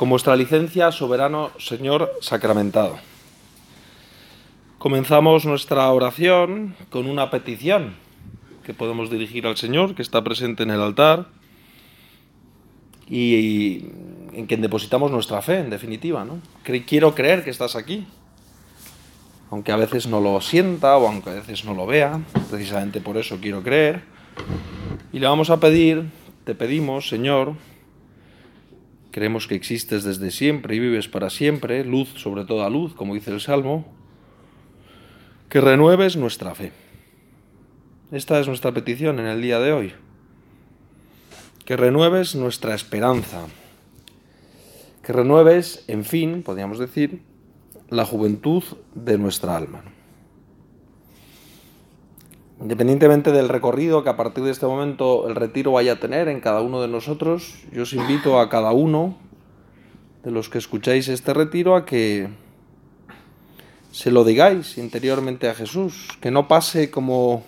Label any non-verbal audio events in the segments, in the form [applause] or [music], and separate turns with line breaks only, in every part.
con vuestra licencia, soberano Señor sacramentado. Comenzamos nuestra oración con una petición que podemos dirigir al Señor, que está presente en el altar, y en quien depositamos nuestra fe, en definitiva. ¿no? Quiero creer que estás aquí, aunque a veces no lo sienta o aunque a veces no lo vea, precisamente por eso quiero creer. Y le vamos a pedir, te pedimos, Señor, Creemos que existes desde siempre y vives para siempre, luz sobre toda luz, como dice el Salmo, que renueves nuestra fe. Esta es nuestra petición en el día de hoy. Que renueves nuestra esperanza. Que renueves, en fin, podríamos decir, la juventud de nuestra alma. Independientemente del recorrido que a partir de este momento el retiro vaya a tener en cada uno de nosotros, yo os invito a cada uno de los que escucháis este retiro a que se lo digáis interiormente a Jesús, que no pase como,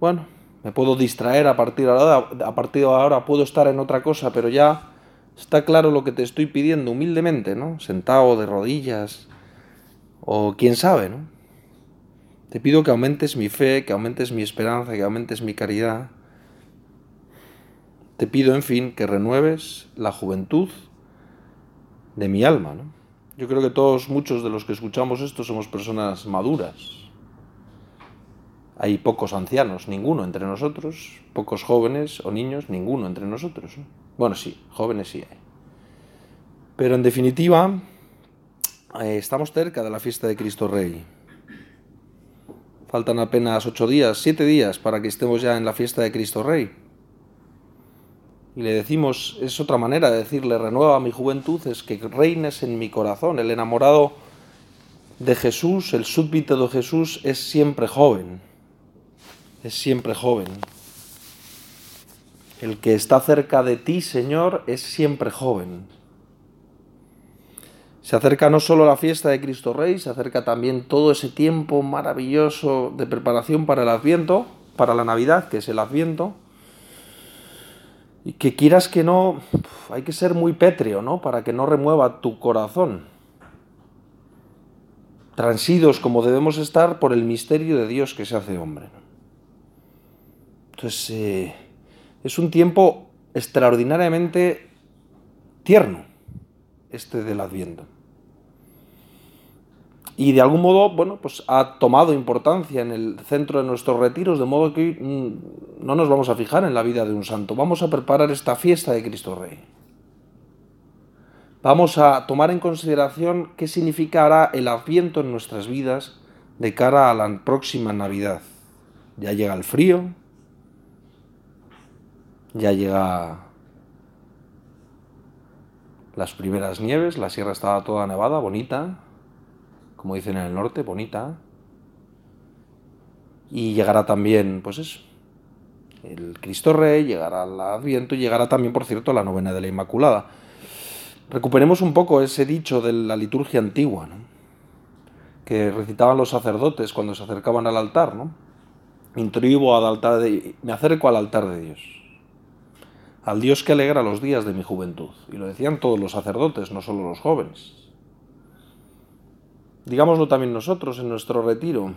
bueno, me puedo distraer a partir de ahora, a partir de ahora puedo estar en otra cosa, pero ya está claro lo que te estoy pidiendo humildemente, ¿no? Sentado de rodillas o quién sabe, ¿no? Te pido que aumentes mi fe, que aumentes mi esperanza, que aumentes mi caridad. Te pido, en fin, que renueves la juventud de mi alma. Yo creo que todos, muchos de los que escuchamos esto, somos personas maduras. Hay pocos ancianos, ninguno entre nosotros, pocos jóvenes o niños, ninguno entre nosotros. Bueno, sí, jóvenes sí hay. Pero en definitiva, eh, estamos cerca de la fiesta de Cristo Rey. Faltan apenas ocho días, siete días para que estemos ya en la fiesta de Cristo Rey. Y le decimos, es otra manera de decirle, renueva mi juventud, es que reines en mi corazón. El enamorado de Jesús, el súbdito de Jesús, es siempre joven. Es siempre joven. El que está cerca de ti, Señor, es siempre joven. Se acerca no solo la fiesta de Cristo Rey, se acerca también todo ese tiempo maravilloso de preparación para el Adviento, para la Navidad, que es el Adviento. Y que quieras que no, hay que ser muy pétreo, ¿no? Para que no remueva tu corazón. Transidos como debemos estar por el misterio de Dios que se hace hombre. Entonces, eh, es un tiempo extraordinariamente tierno este del Adviento. Y de algún modo, bueno, pues ha tomado importancia en el centro de nuestros retiros, de modo que mm, no nos vamos a fijar en la vida de un santo. Vamos a preparar esta fiesta de Cristo Rey. Vamos a tomar en consideración qué significará el Adviento en nuestras vidas de cara a la próxima Navidad. Ya llega el frío, ya llega las primeras nieves, la sierra estaba toda nevada, bonita, como dicen en el norte, bonita. Y llegará también, pues eso, el Cristo Rey, llegará el Adviento y llegará también, por cierto, la novena de la Inmaculada. Recuperemos un poco ese dicho de la liturgia antigua, ¿no? que recitaban los sacerdotes cuando se acercaban al altar, ¿no? al altar de... me acerco al altar de Dios al Dios que alegra los días de mi juventud. Y lo decían todos los sacerdotes, no solo los jóvenes. Digámoslo también nosotros en nuestro retiro.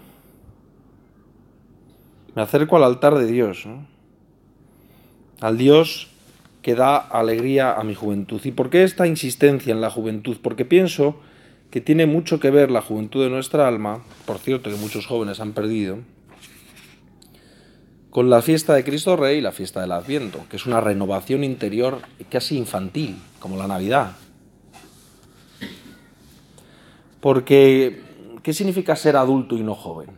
Me acerco al altar de Dios, al Dios que da alegría a mi juventud. ¿Y por qué esta insistencia en la juventud? Porque pienso que tiene mucho que ver la juventud de nuestra alma, por cierto que muchos jóvenes han perdido, con la fiesta de Cristo Rey y la fiesta del Adviento, que es una renovación interior casi infantil, como la Navidad. Porque, ¿qué significa ser adulto y no joven?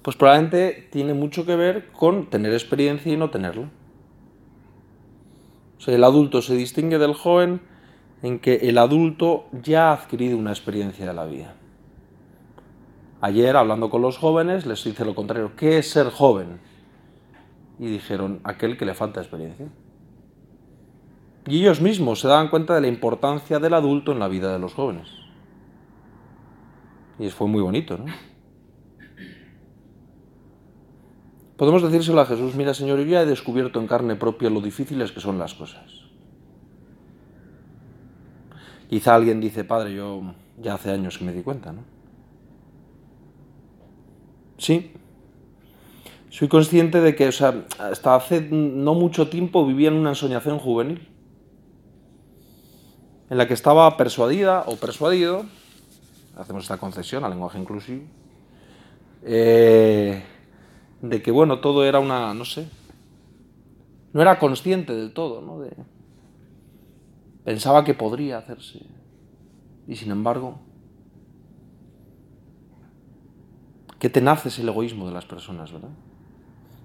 Pues probablemente tiene mucho que ver con tener experiencia y no tenerlo. O sea, el adulto se distingue del joven en que el adulto ya ha adquirido una experiencia de la vida. Ayer, hablando con los jóvenes, les hice lo contrario. ¿Qué es ser joven? Y dijeron, aquel que le falta experiencia. Y ellos mismos se daban cuenta de la importancia del adulto en la vida de los jóvenes. Y fue muy bonito, ¿no? Podemos decírselo a Jesús, mira Señor, yo ya he descubierto en carne propia lo difíciles que son las cosas. Quizá alguien dice, Padre, yo ya hace años que me di cuenta, ¿no? Sí, soy consciente de que, o sea, hasta hace no mucho tiempo vivía en una ensoñación juvenil, en la que estaba persuadida o persuadido, hacemos esta concesión al lenguaje inclusivo, eh, de que, bueno, todo era una, no sé, no era consciente del todo, ¿no? De, pensaba que podría hacerse. Y sin embargo, qué tenaz es el egoísmo de las personas, ¿verdad?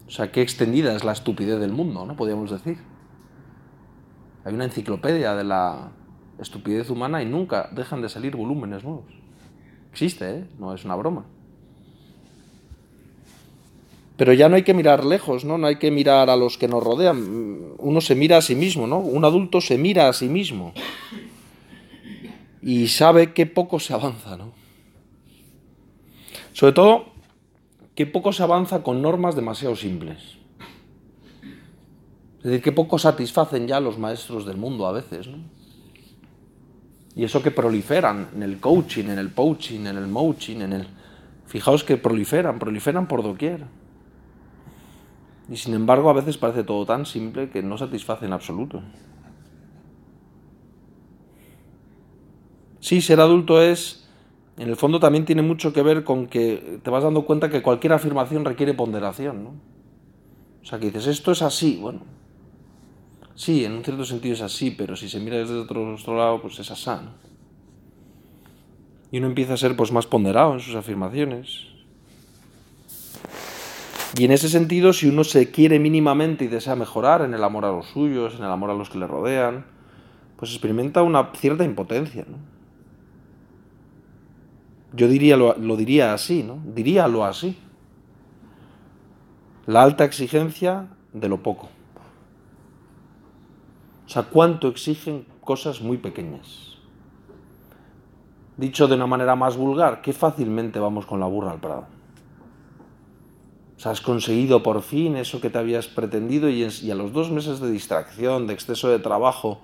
O sea, qué extendida es la estupidez del mundo, ¿no? Podríamos decir. Hay una enciclopedia de la estupidez humana y nunca dejan de salir volúmenes nuevos. Existe, ¿eh? No es una broma. Pero ya no hay que mirar lejos, ¿no? No hay que mirar a los que nos rodean. Uno se mira a sí mismo, ¿no? Un adulto se mira a sí mismo. Y sabe qué poco se avanza, ¿no? Sobre todo, qué poco se avanza con normas demasiado simples. Es decir, qué poco satisfacen ya los maestros del mundo a veces, ¿no? Y eso que proliferan en el coaching, en el poaching, en el moaching, en el... Fijaos que proliferan, proliferan por doquier. Y sin embargo a veces parece todo tan simple que no satisface en absoluto. Sí, ser adulto es, en el fondo también tiene mucho que ver con que te vas dando cuenta que cualquier afirmación requiere ponderación, ¿no? O sea, que dices, esto es así, bueno, sí, en un cierto sentido es así, pero si se mira desde otro, lado, pues es así, ¿no? Y uno empieza a ser pues más ponderado en sus afirmaciones, y en ese sentido, si uno se quiere mínimamente y desea mejorar en el amor a los suyos, en el amor a los que le rodean, pues experimenta una cierta impotencia. ¿no? Yo diría lo, lo diría así, ¿no? Diríalo así. La alta exigencia de lo poco. O sea, cuánto exigen cosas muy pequeñas. Dicho de una manera más vulgar, que fácilmente vamos con la burra al prado. O sea, has conseguido por fin eso que te habías pretendido y, a los dos meses de distracción, de exceso de trabajo,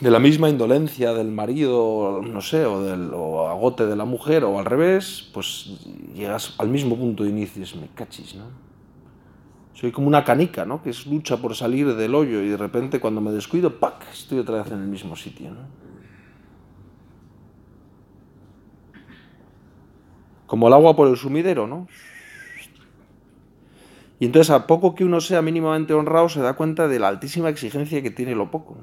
de la misma indolencia del marido, no sé, o del agote de la mujer, o al revés, pues llegas al mismo punto de inicio y dices, me cachis, ¿no? Soy como una canica, ¿no? Que es lucha por salir del hoyo y de repente cuando me descuido, ¡pac! Estoy otra vez en el mismo sitio, ¿no? Como el agua por el sumidero, ¿no? Y entonces a poco que uno sea mínimamente honrado se da cuenta de la altísima exigencia que tiene lo poco.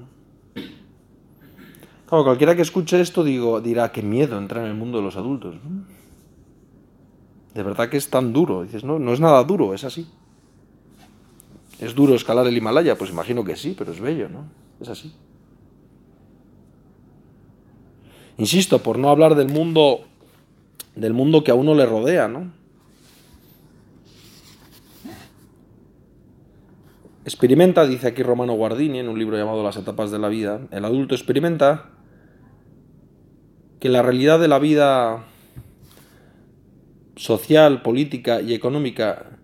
Claro, cualquiera que escuche esto digo, dirá, qué miedo entrar en el mundo de los adultos. De verdad que es tan duro. Dices, no, no es nada duro, es así. ¿Es duro escalar el Himalaya? Pues imagino que sí, pero es bello, ¿no? Es así. Insisto, por no hablar del mundo, del mundo que a uno le rodea, ¿no? Experimenta, dice aquí Romano Guardini en un libro llamado Las etapas de la vida, el adulto experimenta que la realidad de la vida social, política y económica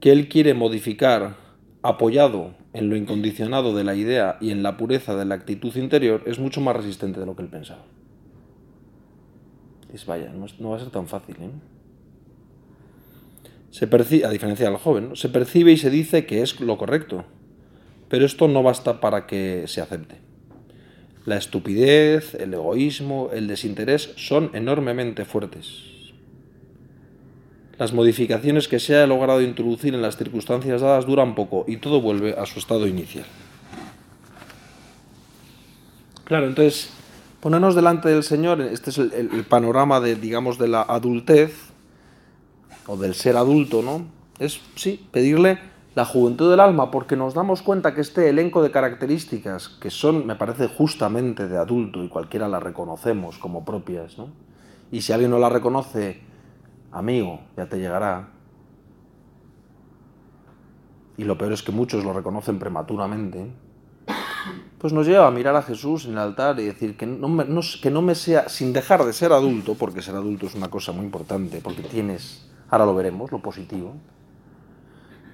que él quiere modificar apoyado en lo incondicionado de la idea y en la pureza de la actitud interior es mucho más resistente de lo que él pensaba. Vaya, no, va a ser tan fácil. ¿eh? se a diferencia del joven, se percibe y se dice que es lo correcto, pero esto no basta para que se acepte. La estupidez, el egoísmo, el desinterés son enormemente fuertes. Las modificaciones que se ha logrado introducir en las circunstancias dadas duran poco y todo vuelve a su estado inicial. Claro, entonces, ponernos delante del Señor, este es el, panorama de, digamos, de la adultez, o del ser adulto, ¿no? Es, sí, pedirle la juventud del alma, porque nos damos cuenta que este elenco de características, que son, me parece, justamente de adulto, y cualquiera las reconocemos como propias, ¿no? Y si alguien no la reconoce, amigo, ya te llegará. Y lo peor es que muchos lo reconocen prematuramente. Pues nos lleva a mirar a Jesús en el altar y decir que no, me, que no me sea, sin dejar de ser adulto, porque ser adulto es una cosa muy importante, porque tienes ahora lo veremos, lo positivo,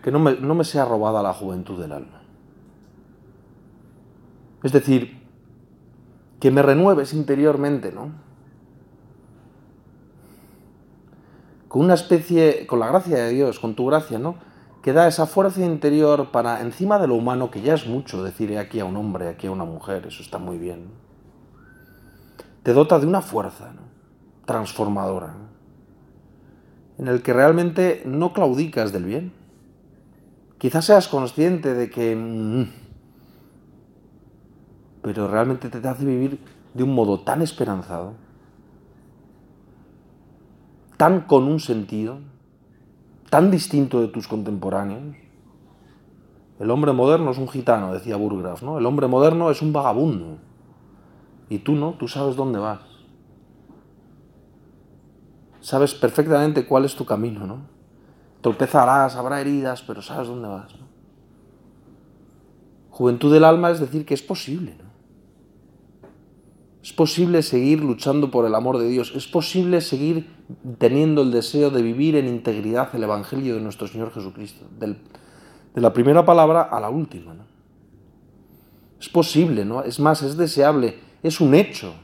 que no me, no me sea robada la juventud del alma. Es decir, que me renueves interiormente, ¿no? Con una especie, con la gracia de Dios, con tu gracia, ¿no? Que da esa fuerza interior para, encima de lo humano, que ya es mucho decir aquí a un hombre, aquí a una mujer, eso está muy bien. Te dota de una fuerza transformadora, en el que realmente no claudicas del bien. Quizás seas consciente de que... Mm, pero realmente te hace vivir de un modo tan esperanzado, tan con un sentido, tan distinto de tus contemporáneos. El hombre moderno es un gitano, decía Burgras, ¿no? El hombre moderno es un vagabundo. Y tú no, tú sabes dónde vas. Sabes perfectamente cuál es tu camino, ¿no? Tropezarás, habrá heridas, pero sabes dónde vas. ¿no? Juventud del alma es decir que es posible. Es posible seguir luchando por el amor de Dios. Es posible seguir teniendo el deseo de vivir en integridad el Evangelio de nuestro Señor Jesucristo. de la primera palabra a la última. Es posible, ¿no? Es más, es deseable. Es un hecho.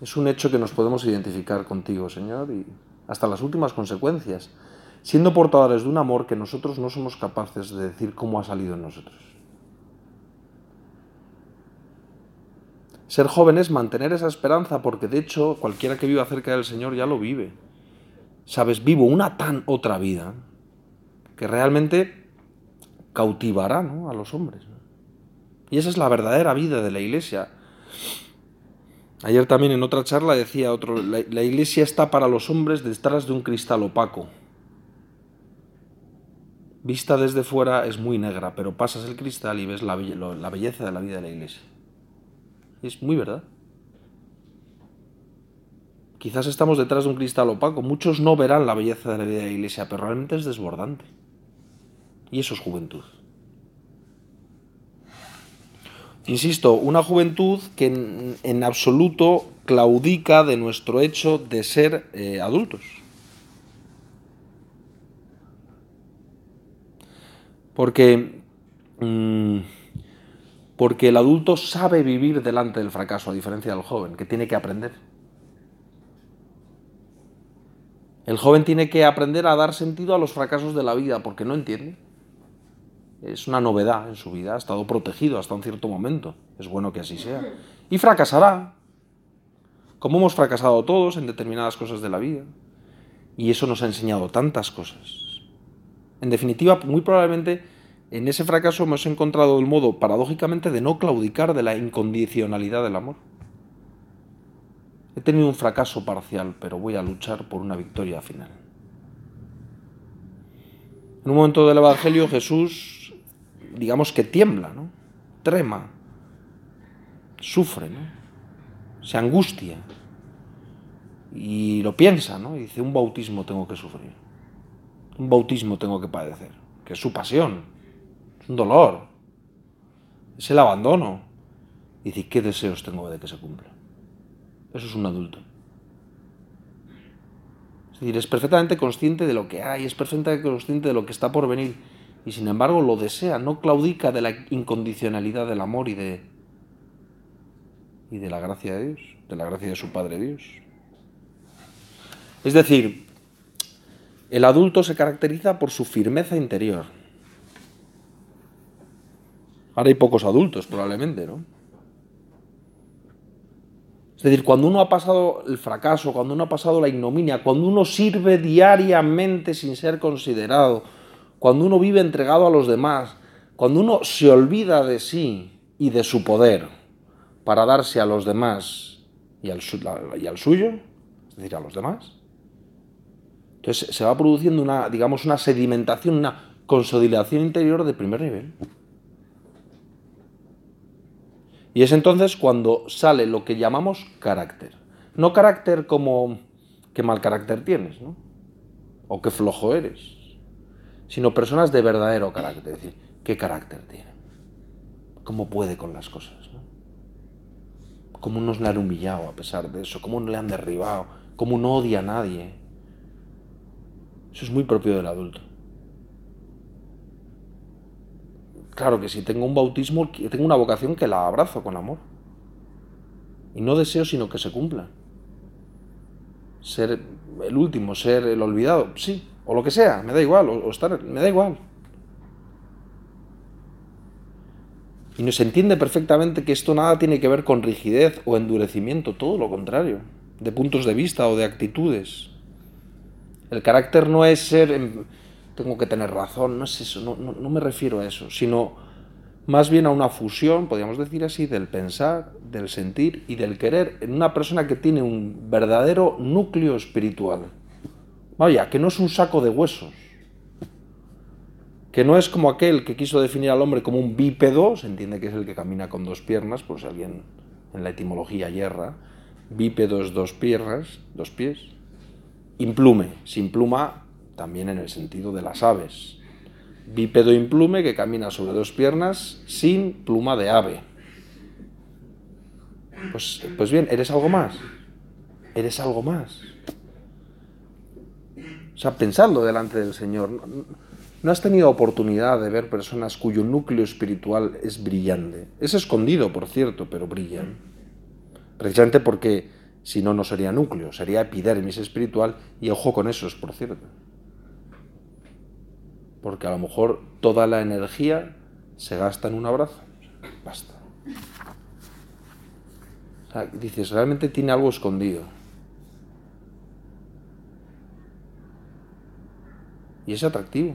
Es un hecho que nos podemos identificar contigo, Señor, y hasta las últimas consecuencias, siendo portadores de un amor que nosotros no somos capaces de decir cómo ha salido en nosotros. Ser joven es mantener esa esperanza porque de hecho cualquiera que viva cerca del Señor ya lo vive. Sabes, vivo una tan otra vida que realmente cautivará a los hombres. Y esa es la verdadera vida de la iglesia. Ayer también en otra charla decía otro, la, iglesia está para los hombres detrás de un cristal opaco. Vista desde fuera es muy negra, pero pasas el cristal y ves la belleza de la vida de la iglesia. Es muy verdad. Quizás estamos detrás de un cristal opaco. Muchos no verán la belleza de la iglesia, pero realmente es desbordante. Y eso es juventud. Insisto, una juventud que en, absoluto claudica de nuestro hecho de ser eh, adultos. Porque mm, porque el adulto sabe vivir delante del fracaso, a diferencia del joven, que tiene que aprender. El joven tiene que aprender a dar sentido a los fracasos de la vida, porque no entiende. Es una novedad en su vida, ha estado protegido hasta un cierto momento. Es bueno que así sea. Y fracasará, como hemos fracasado todos en determinadas cosas de la vida. Y eso nos ha enseñado tantas cosas. En definitiva, muy probablemente en ese fracaso hemos encontrado el modo, paradójicamente, de no claudicar de la incondicionalidad del amor. He tenido un fracaso parcial, pero voy a luchar por una victoria final. En un momento del Evangelio Jesús, digamos que tiembla, ¿no? Trema, sufre, ¿no? Se angustia y lo piensa, ¿no? Y dice, un bautismo tengo que sufrir, un bautismo tengo que padecer, que es su pasión, un dolor, es el abandono. Y dice, ¿qué deseos tengo de que se cumpla? Eso es un adulto. Es decir, es perfectamente consciente de lo que hay, es perfectamente consciente de lo que está por venir y sin embargo lo desea, no claudica de la incondicionalidad del amor y de, y de la gracia de Dios, de la gracia de su Padre Dios. Es decir, el adulto se caracteriza por su firmeza interior, Ahora hay pocos adultos, probablemente, ¿no? Es decir, cuando uno ha pasado el fracaso, cuando uno ha pasado la ignominia, cuando uno sirve diariamente sin ser considerado, cuando uno vive entregado a los demás, cuando uno se olvida de sí y de su poder para darse a los demás y al, y al suyo, es decir, a los demás, entonces se va produciendo una, digamos, una sedimentación, una consolidación interior de primer nivel. Y es entonces cuando sale lo que llamamos carácter. No carácter como qué mal carácter tienes, ¿no? O qué flojo eres, sino personas de verdadero carácter. Es decir, qué carácter tiene, cómo puede con las cosas, ¿no? Cómo no le han humillado a pesar de eso, cómo no le han derribado, cómo no odia a nadie. Eso es muy propio del adulto. Claro que si tengo un bautismo, tengo una vocación que la abrazo con amor. Y no deseo sino que se cumpla. Ser el último, ser el olvidado, sí, o lo que sea, me da igual, o, estar, me da igual. Y nos entiende perfectamente que esto nada tiene que ver con rigidez o endurecimiento, todo lo contrario, de puntos de vista o de actitudes. El carácter no es ser, tengo que tener razón, no es eso, no, me refiero a eso, sino más bien a una fusión, podríamos decir así, del pensar, del sentir y del querer en una persona que tiene un verdadero núcleo espiritual. Vaya, que no es un saco de huesos, que no es como aquel que quiso definir al hombre como un bípedo, se entiende que es el que camina con dos piernas, por si alguien en la etimología hierra, bípedo es dos piernas, dos pies, implume, sin pluma también en el sentido de las aves, bípedo implume que camina sobre dos piernas sin pluma de ave. Pues, pues bien, eres algo más. Eres algo más. O sea, pensarlo delante del Señor. No has tenido oportunidad de ver personas cuyo núcleo espiritual es brillante. Es escondido, por cierto, pero brillan. Precisamente porque si no, no sería núcleo, sería epidermis espiritual y ojo con eso, es por cierto porque a lo mejor toda la energía se gasta en un abrazo. Basta. dices, realmente tiene algo escondido. Y es atractivo.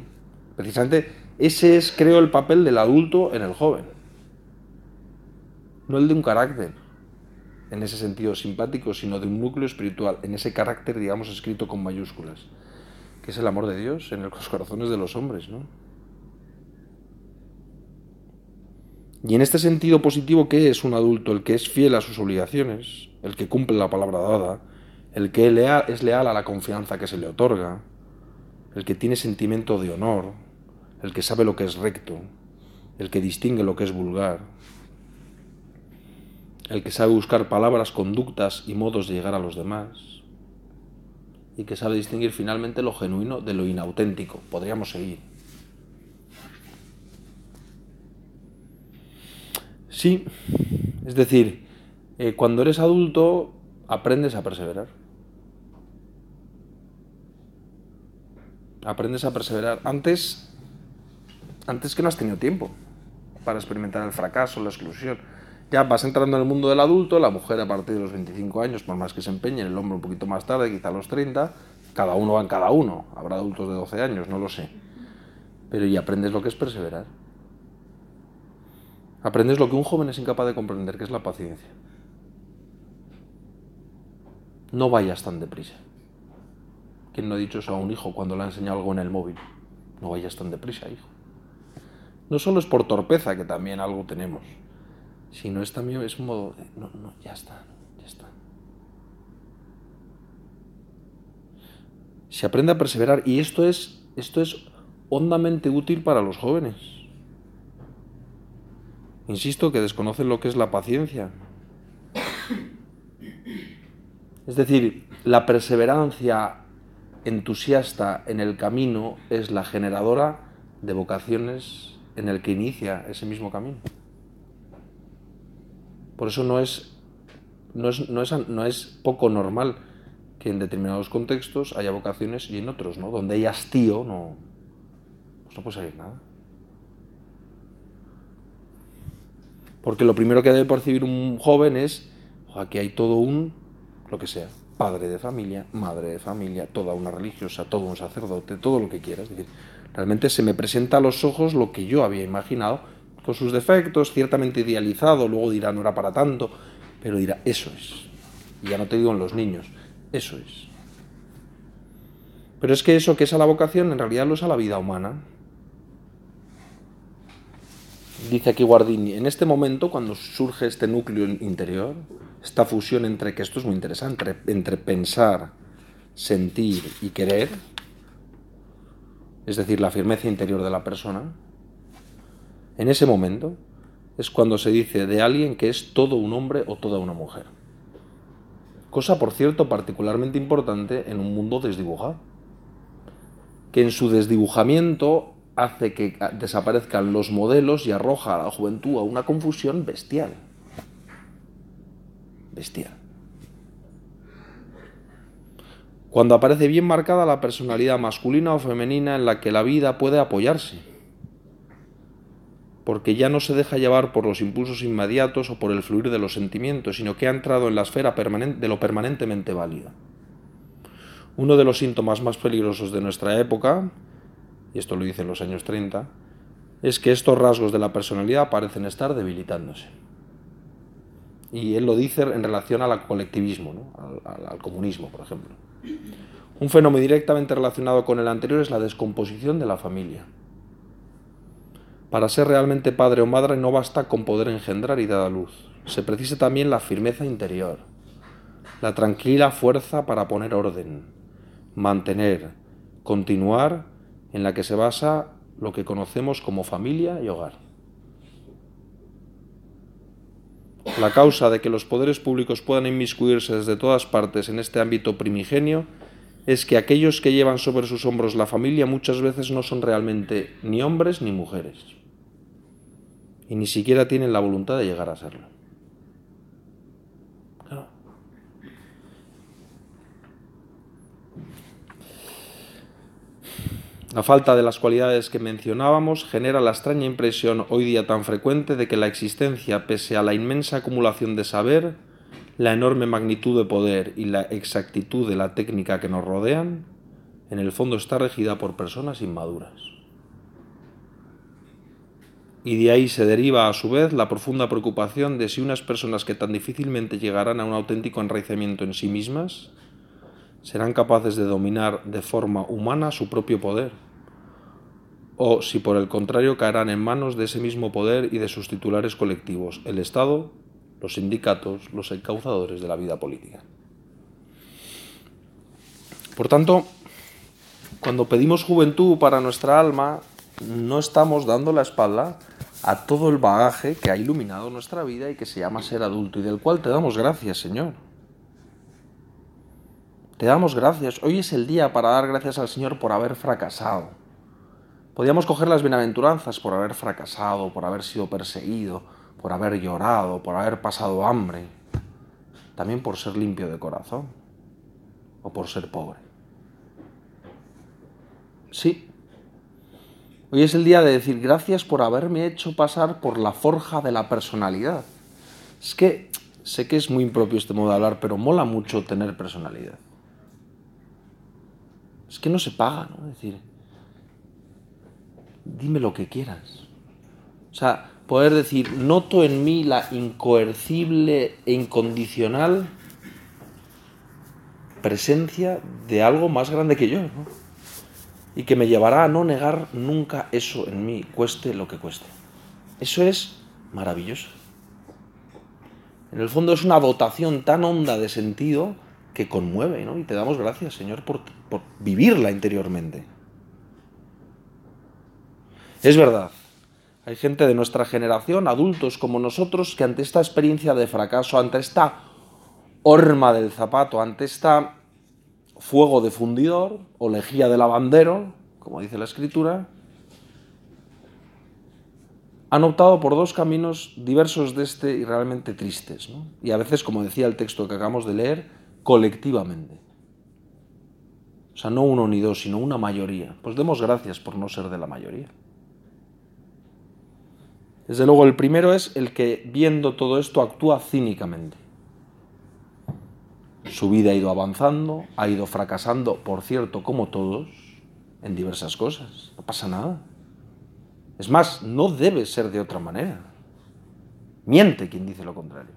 Precisamente ese es, creo, el papel del adulto en el joven. No el de un carácter, en ese sentido simpático, sino de un núcleo espiritual, en ese carácter, digamos, escrito con mayúsculas que es el amor de Dios en los corazones de los hombres, ¿no? Y en este sentido positivo, ¿qué es un adulto? El que es fiel a sus obligaciones, el que cumple la palabra dada, el que es leal a la confianza que se le otorga, el que tiene sentimiento de honor, el que sabe lo que es recto, el que distingue lo que es vulgar, el que sabe buscar palabras, conductas y modos de llegar a los demás, y que sabe distinguir finalmente lo genuino de lo inauténtico. Podríamos seguir. Sí, es decir, eh, cuando eres adulto aprendes a perseverar. Aprendes a perseverar. Antes, antes que no has tenido tiempo para experimentar el fracaso, la exclusión ya vas entrando en el mundo del adulto, la mujer a partir de los 25 años, por más que se empeñe, el hombre un poquito más tarde, quizá a los 30, cada uno va en cada uno, habrá adultos de 12 años, no lo sé. Pero y aprendes lo que es perseverar. Aprendes lo que un joven es incapaz de comprender, que es la paciencia. No vayas tan deprisa. ¿Quién no ha dicho eso a un hijo cuando le ha enseñado algo en el móvil? No vayas tan deprisa, hijo. No solo es por torpeza, que también algo tenemos, si no es también, es un modo de, no, no, ya está, ya está. Se aprende a perseverar y esto es, esto es hondamente útil para los jóvenes. Insisto que desconocen lo que es la paciencia. Es decir, la perseverancia entusiasta en el camino es la generadora de vocaciones en el que inicia ese mismo camino. Por eso no es, no es, no es, poco normal que en determinados contextos haya vocaciones y en otros, ¿no? Donde hay hastío, no, pues no puede salir nada. Porque lo primero que debe percibir un joven es, aquí hay todo un, lo que sea, padre de familia, madre de familia, toda una religiosa, todo un sacerdote, todo lo que quieras. Es decir, realmente se me presenta a los ojos lo que yo había imaginado con sus defectos, ciertamente idealizado, luego dirá no era para tanto, pero dirá eso es. Y ya no te digo en los niños, eso es. Pero es que eso que es a la vocación en realidad lo es a la vida humana. Dice aquí Guardini, en este momento cuando surge este núcleo interior, esta fusión entre, que esto es muy interesante, entre pensar, sentir y querer, es decir, la firmeza interior de la persona, en ese momento es cuando se dice de alguien que es todo un hombre o toda una mujer. Cosa, por cierto, particularmente importante en un mundo desdibujado. Que en su desdibujamiento hace que desaparezcan los modelos y arroja a la juventud a una confusión bestial. Bestial. Cuando aparece bien marcada la personalidad masculina o femenina en la que la vida puede apoyarse. Porque ya no se deja llevar por los impulsos inmediatos o por el fluir de los sentimientos, sino que ha entrado en la esfera de lo permanentemente válido. Uno de los síntomas más peligrosos de nuestra época y esto lo dice en los años 30, es que estos rasgos de la personalidad parecen estar debilitándose. Y él lo dice en relación al colectivismo, al, al comunismo, por ejemplo. Un fenómeno directamente relacionado con el anterior es la descomposición de la familia. Para ser realmente padre o madre no basta con poder engendrar y dar a luz. Se precisa también la firmeza interior, la tranquila fuerza para poner orden, mantener, continuar en la que se basa lo que conocemos como familia y hogar. La causa de que los poderes públicos puedan inmiscuirse desde todas partes en este ámbito primigenio es que aquellos que llevan sobre sus hombros la familia muchas veces no son realmente ni hombres ni mujeres. Y ni siquiera tienen la voluntad de llegar a serlo. La falta de las cualidades que mencionábamos genera la extraña impresión hoy día tan frecuente de que la existencia, pese a la inmensa acumulación de saber, la enorme magnitud de poder y la exactitud de la técnica que nos rodean, en el fondo está regida por personas inmaduras. Y de ahí se deriva a su vez la profunda preocupación de si unas personas que tan difícilmente llegarán a un auténtico enraizamiento en sí mismas, serán capaces de dominar de forma humana su propio poder, o si por el contrario caerán en manos de ese mismo poder y de sus titulares colectivos, el Estado, los sindicatos, los encauzadores de la vida política. Por tanto, cuando pedimos juventud para nuestra alma, no estamos dando la espalda a todo el bagaje que ha iluminado nuestra vida y que se llama ser adulto y del cual te damos gracias, Señor. Te damos gracias. Hoy es el día para dar gracias al Señor por haber fracasado. Podíamos coger las bienaventuranzas por haber fracasado, por haber sido perseguido, por haber llorado, por haber pasado hambre, también por ser limpio de corazón o por ser pobre. Sí. Hoy es el día de decir gracias por haberme hecho pasar por la forja de la personalidad. Es que sé que es muy impropio este modo de hablar, pero mola mucho tener personalidad es que no se paga, ¿no? Es decir, dime lo que quieras. O sea, poder decir, noto en mí la incoercible e incondicional presencia de algo más grande que yo, ¿no? Y que me llevará a no negar nunca eso en mí, cueste lo que cueste. Eso es maravilloso. En el fondo es una dotación tan honda de sentido que conmueve, ¿no? Y te damos gracias, Señor, por, por vivirla interiormente. Es verdad, hay gente de nuestra generación, adultos como nosotros, que ante esta experiencia de fracaso, ante esta horma del zapato, ante esta fuego de fundidor o lejía de lavandero, como dice la escritura, han optado por dos caminos diversos de este y realmente tristes. ¿no? Y a veces, como decía el texto que acabamos de leer, colectivamente. O sea, no uno ni dos, sino una mayoría. Pues demos gracias por no ser de la mayoría. Desde luego, el primero es el que, viendo todo esto, actúa cínicamente. Su vida ha ido avanzando, ha ido fracasando, por cierto, como todos, en diversas cosas. No pasa nada. Es más, no debe ser de otra manera. Miente quien dice lo contrario.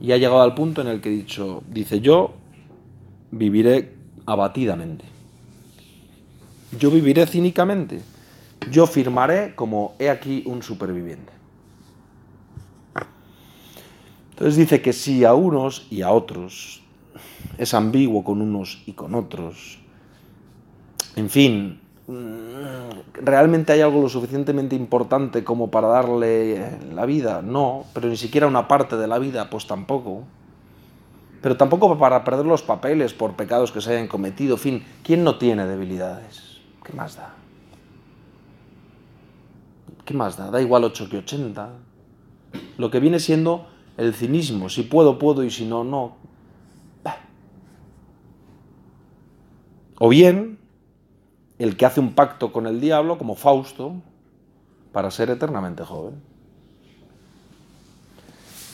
Y ha llegado al punto en el que he dicho, dice, yo viviré abatidamente. Yo viviré cínicamente. Yo firmaré como he aquí un superviviente. Entonces dice que sí a unos y a otros. Es ambiguo con unos y con otros. En fin, Mm, ¿realmente hay algo lo suficientemente importante como para darle la vida? No, pero ni siquiera una parte de la vida, pues tampoco. Pero tampoco para perder los papeles por pecados que se hayan cometido. En fin, ¿quién no tiene debilidades? ¿Qué más da? ¿Qué más da? Da igual 8 que 80. Lo que viene siendo el cinismo. Si puedo, puedo y si no, no. O bien, el que hace un pacto con el diablo, como Fausto, para ser eternamente joven.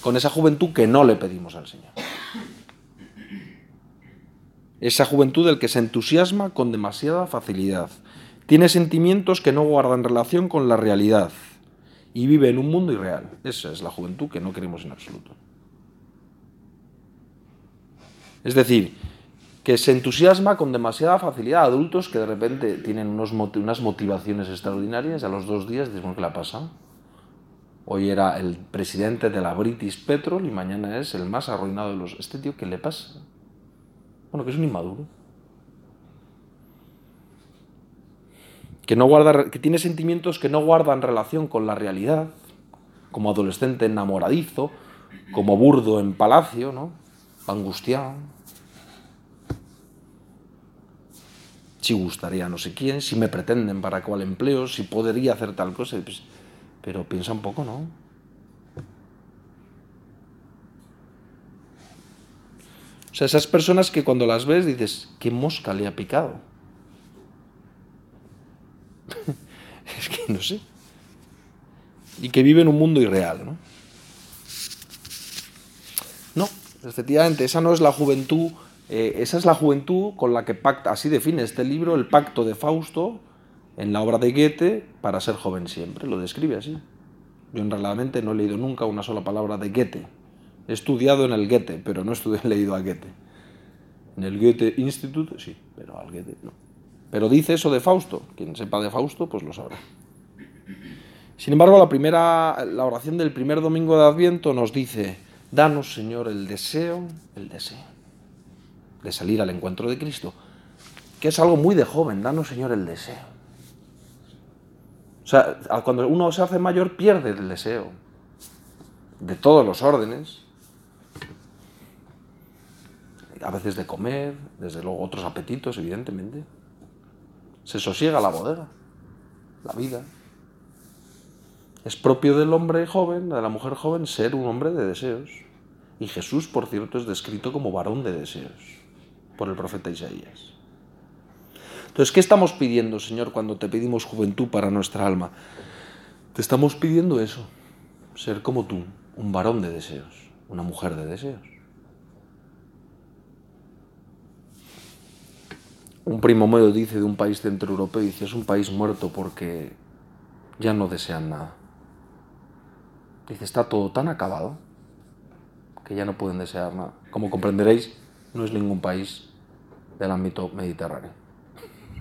Con esa juventud que no le pedimos al Señor. Esa juventud del que se entusiasma con demasiada facilidad. Tiene sentimientos que no guardan relación con la realidad y vive en un mundo irreal. Esa es la juventud que no queremos en absoluto. Es decir, que se entusiasma con demasiada facilidad. Adultos que de repente tienen unos, unas motivaciones extraordinarias y a los dos días dicen, ¿qué le ha pasado? Hoy era el presidente de la British Petrol y mañana es el más arruinado de los... ¿Este tío qué le pasa? Bueno, que es un inmaduro. Que, no guarda, que tiene sentimientos que no guardan relación con la realidad, como adolescente enamoradizo, como burdo en palacio, ¿no? Angustiado. Si gustaría no sé quién, si me pretenden para cuál empleo, si podría hacer tal cosa. Pues, pero piensa un poco, ¿no? O sea, esas personas que cuando las ves dices, ¿qué mosca le ha picado? [laughs] es que no sé. Y que vive en un mundo irreal, ¿no? No, efectivamente, esa no es la juventud, eh, esa es la juventud con la que pacta, así define este libro, el pacto de Fausto, en la obra de Goethe, para ser joven siempre, lo describe así. Yo en realmente no he leído nunca una sola palabra de Goethe, He estudiado en el Goethe, pero no he [laughs] leído a Goethe. En el Goethe Institute, sí, pero al Goethe no. Pero dice eso de Fausto. Quien sepa de Fausto, pues lo sabrá. Sin embargo, la, primera, la oración del primer domingo de Adviento nos dice, danos, Señor, el deseo, el deseo de salir al encuentro de Cristo, que es algo muy de joven, danos, Señor, el deseo. O sea, cuando uno se hace mayor pierde el deseo de todos los órdenes, a veces de comer, desde luego otros apetitos, evidentemente. Se sosiega la bodega, la vida. Es propio del hombre joven, de la mujer joven, ser un hombre de deseos. Y Jesús, por cierto, es descrito como varón de deseos por el profeta Isaías. Entonces, ¿qué estamos pidiendo, Señor, cuando te pedimos juventud para nuestra alma? Te estamos pidiendo eso, ser como tú, un varón de deseos, una mujer de deseos. Un primo mío dice de un país centroeuropeo, dice, es un país muerto porque ya no desean nada. Dice, está todo tan acabado que ya no pueden desear nada. Como comprenderéis, no es ningún país del ámbito mediterráneo,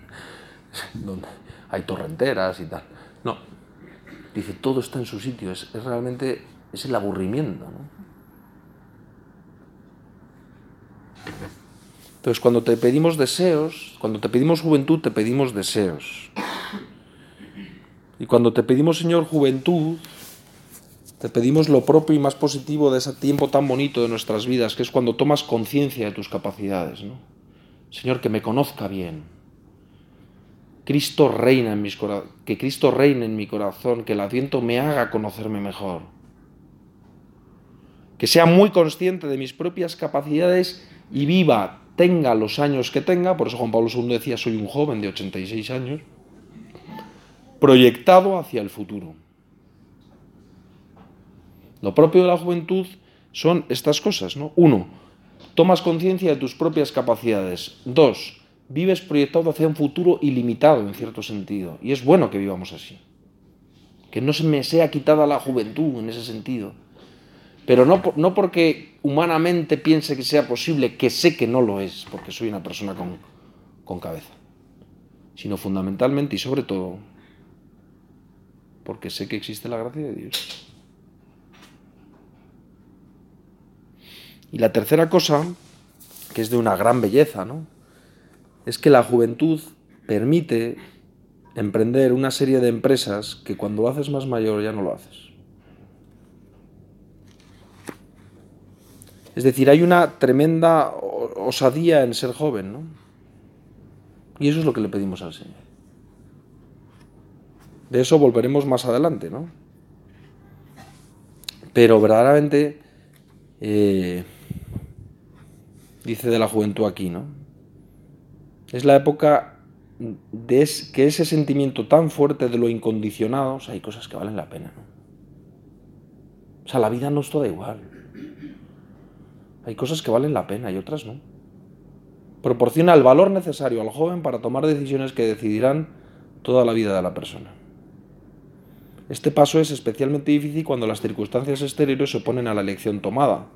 [laughs] donde hay torrenteras y tal. No, dice, todo está en su sitio, es, es realmente, es el aburrimiento. Entonces, cuando te pedimos deseos, cuando te pedimos juventud, te pedimos deseos. Y cuando te pedimos, Señor, juventud, te pedimos lo propio y más positivo de ese tiempo tan bonito de nuestras vidas, que es cuando tomas conciencia de tus capacidades. ¿no? Señor, que me conozca bien. Cristo reina en mis que Cristo reine en mi corazón, que el Adviento me haga conocerme mejor. Que sea muy consciente de mis propias capacidades y viva tenga los años que tenga, por eso Juan Pablo II decía, soy un joven de 86 años, proyectado hacia el futuro. Lo propio de la juventud son estas cosas, ¿no? Uno, tomas conciencia de tus propias capacidades. Dos, vives proyectado hacia un futuro ilimitado en cierto sentido. Y es bueno que vivamos así. Que no se me sea quitada la juventud en ese sentido pero no, no porque humanamente piense que sea posible, que sé que no lo es, porque soy una persona con, con cabeza, sino fundamentalmente y sobre todo porque sé que existe la gracia de Dios. Y la tercera cosa, que es de una gran belleza, ¿no? es que la juventud permite emprender una serie de empresas que cuando lo haces más mayor ya no lo haces. Es decir, hay una tremenda osadía en ser joven, ¿no? Y eso es lo que le pedimos al Señor. De eso volveremos más adelante, ¿no? Pero verdaderamente, eh, dice de la juventud aquí, ¿no? Es la época de que ese sentimiento tan fuerte de lo incondicionado, o sea, hay cosas que valen la pena, ¿no? O sea, la vida no es toda igual. Hay cosas que valen la pena y otras no. Proporciona el valor necesario al joven para tomar decisiones que decidirán toda la vida de la persona. Este paso es especialmente difícil cuando las circunstancias exteriores se oponen a la elección tomada,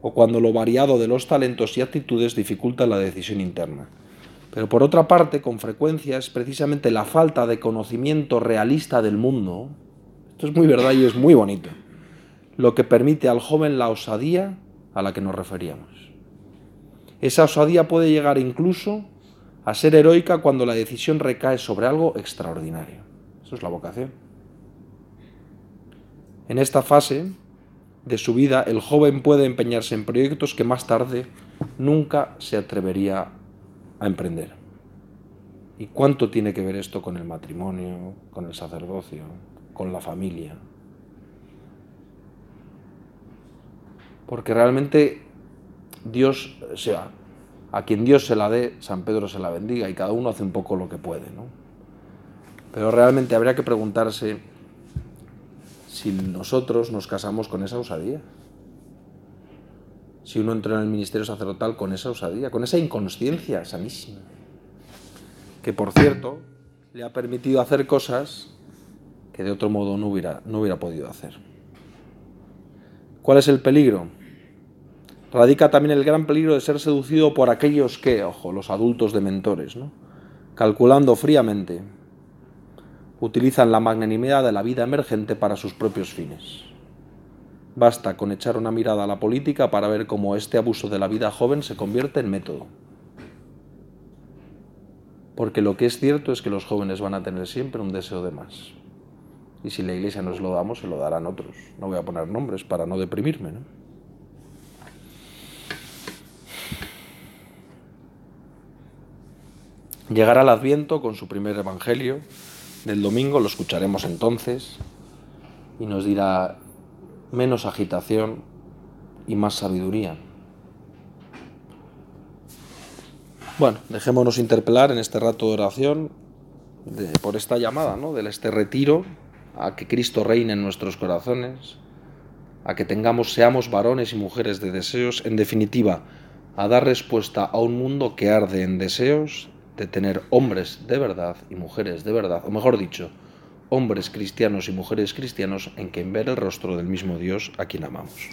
o cuando lo variado de los talentos y actitudes dificulta la decisión interna. Pero por otra parte, con frecuencia es precisamente la falta de conocimiento realista del mundo, esto es muy verdad y es muy bonito, lo que permite al joven la osadía a la que nos referíamos. Esa osadía puede llegar incluso a ser heroica cuando la decisión recae sobre algo extraordinario. Eso es la vocación. En esta fase de su vida, el joven puede empeñarse en proyectos que más tarde nunca se atrevería a emprender. ¿Y cuánto tiene que ver esto con el matrimonio, con el sacerdocio, con la familia? Porque realmente Dios, o sea, a quien Dios se la dé, San Pedro se la bendiga y cada uno hace un poco lo que puede, ¿no? Pero realmente habría que preguntarse si nosotros nos casamos con esa osadía. Si uno entra en el ministerio sacerdotal con esa osadía, con esa inconsciencia sanísima, que por cierto le ha permitido hacer cosas que de otro modo no hubiera, no hubiera podido hacer. ¿Cuál es el peligro? Radica también el gran peligro de ser seducido por aquellos que, ojo, los adultos de mentores, ¿no? calculando fríamente utilizan la magnanimidad de la vida emergente para sus propios fines. Basta con echar una mirada a la política para ver cómo este abuso de la vida joven se convierte en método. Porque lo que es cierto es que los jóvenes van a tener siempre un deseo de más. Y si la iglesia nos lo damos, se lo darán otros. No voy a poner nombres para no deprimirme. ¿no? Llegará el Adviento con su primer Evangelio, del domingo, lo escucharemos entonces y nos dirá menos agitación y más sabiduría. Bueno, dejémonos interpelar en este rato de oración por esta llamada, ¿no? De este retiro a que Cristo reine en nuestros corazones, a que tengamos, seamos varones y mujeres de deseos, en definitiva, a dar respuesta a un mundo que arde en deseos de tener hombres de verdad y mujeres de verdad, o mejor dicho, hombres cristianos y mujeres cristianos en quien ver el rostro del mismo Dios a quien amamos.